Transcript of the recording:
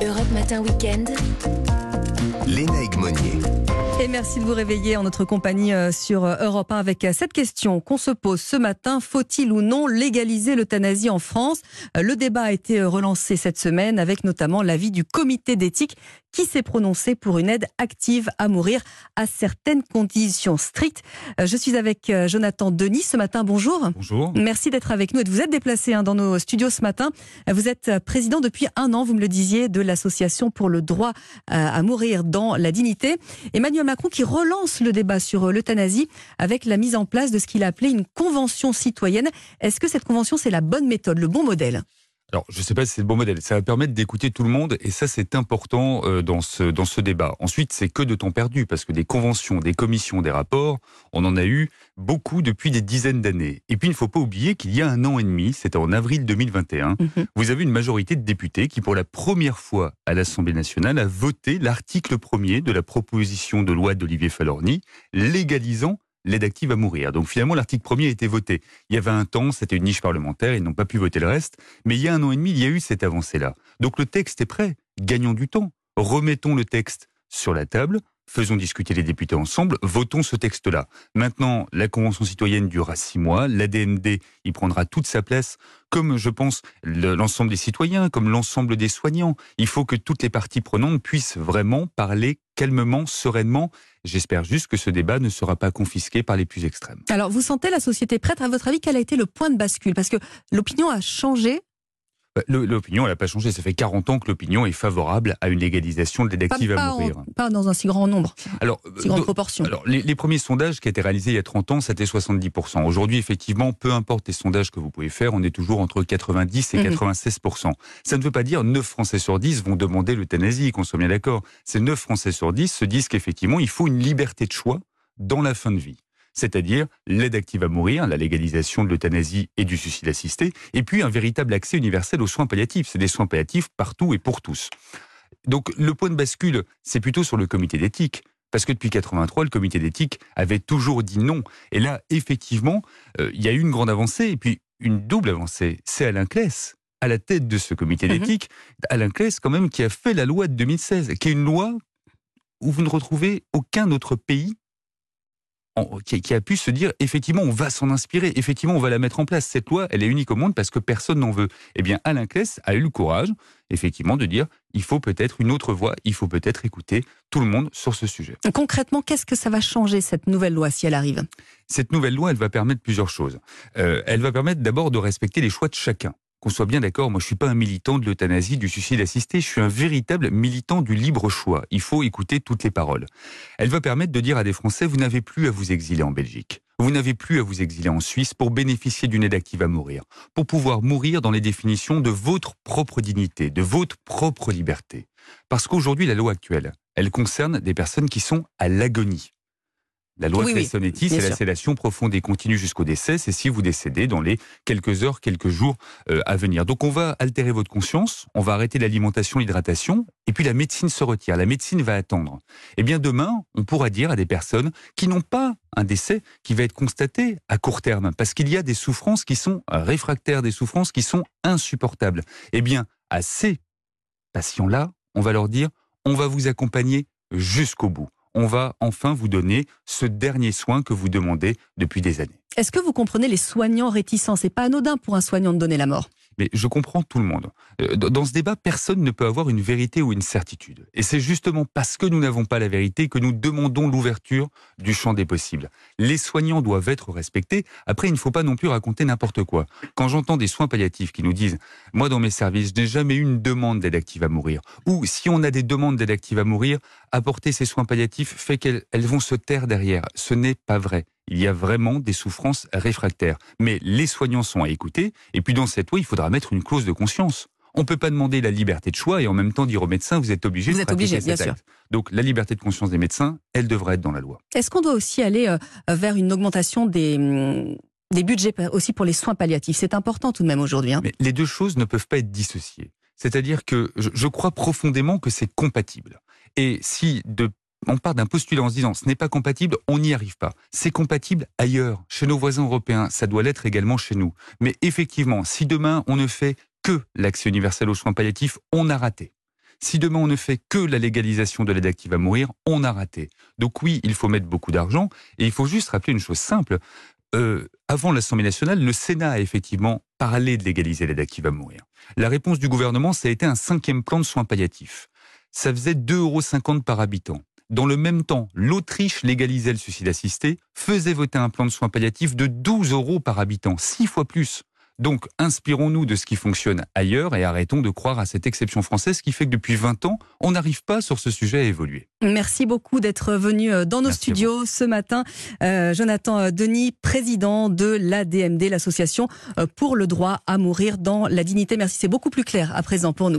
Europe Matin Weekend. Léna Egmonier. Et merci de vous réveiller en notre compagnie euh, sur euh, Europe 1 avec euh, cette question qu'on se pose ce matin. Faut-il ou non légaliser l'euthanasie en France? Le débat a été relancé cette semaine avec notamment l'avis du comité d'éthique qui s'est prononcé pour une aide active à mourir à certaines conditions strictes. Je suis avec Jonathan Denis ce matin. Bonjour. Bonjour. Merci d'être avec nous et de vous être déplacé hein, dans nos studios ce matin. Vous êtes président depuis un an, vous me le disiez, de l'association pour le droit à mourir dans la dignité. Emmanuel Macron qui relance le débat sur euh, l'euthanasie avec la mise en place de ce qu'il a appelé une convention citoyenne. Est-ce que cette convention, c'est la bonne méthode, le bon modèle? Alors, je ne sais pas si c'est le bon modèle. Ça va permettre d'écouter tout le monde et ça, c'est important euh, dans, ce, dans ce débat. Ensuite, c'est que de temps perdu parce que des conventions, des commissions, des rapports, on en a eu beaucoup depuis des dizaines d'années. Et puis, il ne faut pas oublier qu'il y a un an et demi, c'était en avril 2021, mhm. vous avez une majorité de députés qui, pour la première fois à l'Assemblée nationale, a voté l'article premier de la proposition de loi d'Olivier Falorni légalisant l'aide active à mourir. Donc finalement, l'article premier a été voté. Il y avait un temps, c'était une niche parlementaire, ils n'ont pas pu voter le reste. Mais il y a un an et demi, il y a eu cette avancée-là. Donc le texte est prêt. Gagnons du temps. Remettons le texte sur la table. Faisons discuter les députés ensemble, votons ce texte-là. Maintenant, la Convention citoyenne durera six mois, l'ADND y prendra toute sa place, comme je pense l'ensemble des citoyens, comme l'ensemble des soignants. Il faut que toutes les parties prenantes puissent vraiment parler calmement, sereinement. J'espère juste que ce débat ne sera pas confisqué par les plus extrêmes. Alors, vous sentez la société prête? À votre avis, quel a été le point de bascule? Parce que l'opinion a changé l'opinion, elle n'a pas changé. Ça fait 40 ans que l'opinion est favorable à une légalisation de l'aide active à mourir. pas dans un si grand nombre, alors, si grande proportion. Alors, les, premiers sondages qui étaient réalisés il y a 30 ans, c'était 70%. Aujourd'hui, effectivement, peu importe les sondages que vous pouvez faire, on est toujours entre 90 et 96%. Mhm. Ça ne veut pas dire 9 Français sur 10 vont demander l'euthanasie, qu'on soit bien d'accord. C'est 9 Français sur 10 se disent qu'effectivement, il faut une liberté de choix dans la fin de vie c'est-à-dire l'aide active à mourir, la légalisation de l'euthanasie et du suicide assisté, et puis un véritable accès universel aux soins palliatifs. C'est des soins palliatifs partout et pour tous. Donc le point de bascule, c'est plutôt sur le comité d'éthique. Parce que depuis 83, le comité d'éthique avait toujours dit non. Et là, effectivement, euh, il y a eu une grande avancée, et puis une double avancée. C'est Alain Claes, à la tête de ce comité mhm. d'éthique. Alain Claes, quand même, qui a fait la loi de 2016, qui est une loi où vous ne retrouvez aucun autre pays qui, a pu se dire effectivement on va s'en inspirer, effectivement on va la mettre en place. Cette loi, elle est unique au monde parce que personne n'en veut. Eh bien, Alain Claes a eu le courage, effectivement, de dire il faut peut-être une autre voie, il faut peut-être écouter tout le monde sur ce sujet. Concrètement, qu'est-ce que ça va changer cette nouvelle loi si elle arrive? Cette nouvelle loi, elle va permettre plusieurs choses. Euh, elle va permettre d'abord de respecter les choix de chacun qu'on soit bien d'accord, moi je suis pas un militant de l'euthanasie, du suicide assisté, je suis un véritable militant du libre choix. Il faut écouter toutes les paroles. Elle va permettre de dire à des Français, vous n'avez plus à vous exiler en Belgique. Vous n'avez plus à vous exiler en Suisse pour bénéficier d'une aide active à mourir, pour pouvoir mourir dans les définitions de votre propre dignité, de votre propre liberté. Parce qu'aujourd'hui, la loi actuelle, elle concerne des personnes qui sont à l'agonie. La loi oui, c'est la sédation profonde et continue jusqu'au décès. C'est si vous décédez dans les quelques heures, quelques jours euh, à venir. Donc on va altérer votre conscience, on va arrêter l'alimentation, l'hydratation, et puis la médecine se retire. La médecine va attendre. Eh bien demain, on pourra dire à des personnes qui n'ont pas un décès qui va être constaté à court terme, parce qu'il y a des souffrances qui sont réfractaires, des souffrances qui sont insupportables. Eh bien, à ces patients-là, on va leur dire, on va vous accompagner jusqu'au bout on va enfin vous donner ce dernier soin que vous demandez depuis des années. Est-ce que vous comprenez les soignants réticents? C'est pas anodin pour un soignant de donner la mort. Mais je comprends tout le monde. Euh, dans ce débat, personne ne peut avoir une vérité ou une certitude. Et c'est justement parce que nous n'avons pas la vérité que nous demandons l'ouverture du champ des possibles. Les soignants doivent être respectés. Après, il ne faut pas non plus raconter n'importe quoi. Quand j'entends des soins palliatifs qui nous disent « Moi, dans mes services, je n'ai jamais eu une demande d'aide active à mourir » ou « Si on a des demandes d'aide active à mourir, apporter ces soins palliatifs fait qu'elles vont se taire derrière ». Ce n'est pas vrai il y a vraiment des souffrances réfractaires. Mais les soignants sont à écouter, et puis dans cette loi, il faudra mettre une clause de conscience. On ne peut pas demander la liberté de choix et en même temps dire aux médecins, vous êtes obligés vous de êtes obligé, bien sûr. Donc la liberté de conscience des médecins, elle devrait être dans la loi. Est-ce qu'on doit aussi aller euh, vers une augmentation des, des budgets aussi pour les soins palliatifs? C'est important tout de même aujourd'hui. Hein. Mais les deux choses ne peuvent pas être dissociées. C'est-à-dire que je crois profondément que c'est compatible. Et si de on part d'un postulat en se disant ce n'est pas compatible, on n'y arrive pas. C'est compatible ailleurs, chez nos voisins européens, ça doit l'être également chez nous. Mais effectivement, si demain on ne fait que l'accès universel aux soins palliatifs, on a raté. Si demain on ne fait que la légalisation de l'aide active à mourir, on a raté. Donc oui, il faut mettre beaucoup d'argent et il faut juste rappeler une chose simple. Euh, avant l'Assemblée nationale, le Sénat a effectivement parlé de légaliser l'aide active à mourir. La réponse du gouvernement, ça a été un cinquième plan de soins palliatifs. Ça faisait 2,50 euros par habitant. Dans le même temps, l'Autriche légalisait le suicide assisté, faisait voter un plan de soins palliatifs de 12 euros par habitant, six fois plus. Donc, inspirons-nous de ce qui fonctionne ailleurs et arrêtons de croire à cette exception française qui fait que depuis 20 ans, on n'arrive pas sur ce sujet à évoluer. Merci beaucoup d'être venu euh, dans nos studios ce matin. Euh, Jonathan euh, Denis, président de l'ADMD, l'association pour le droit à mourir dans la dignité. Merci, c'est beaucoup plus clair à présent pour nous.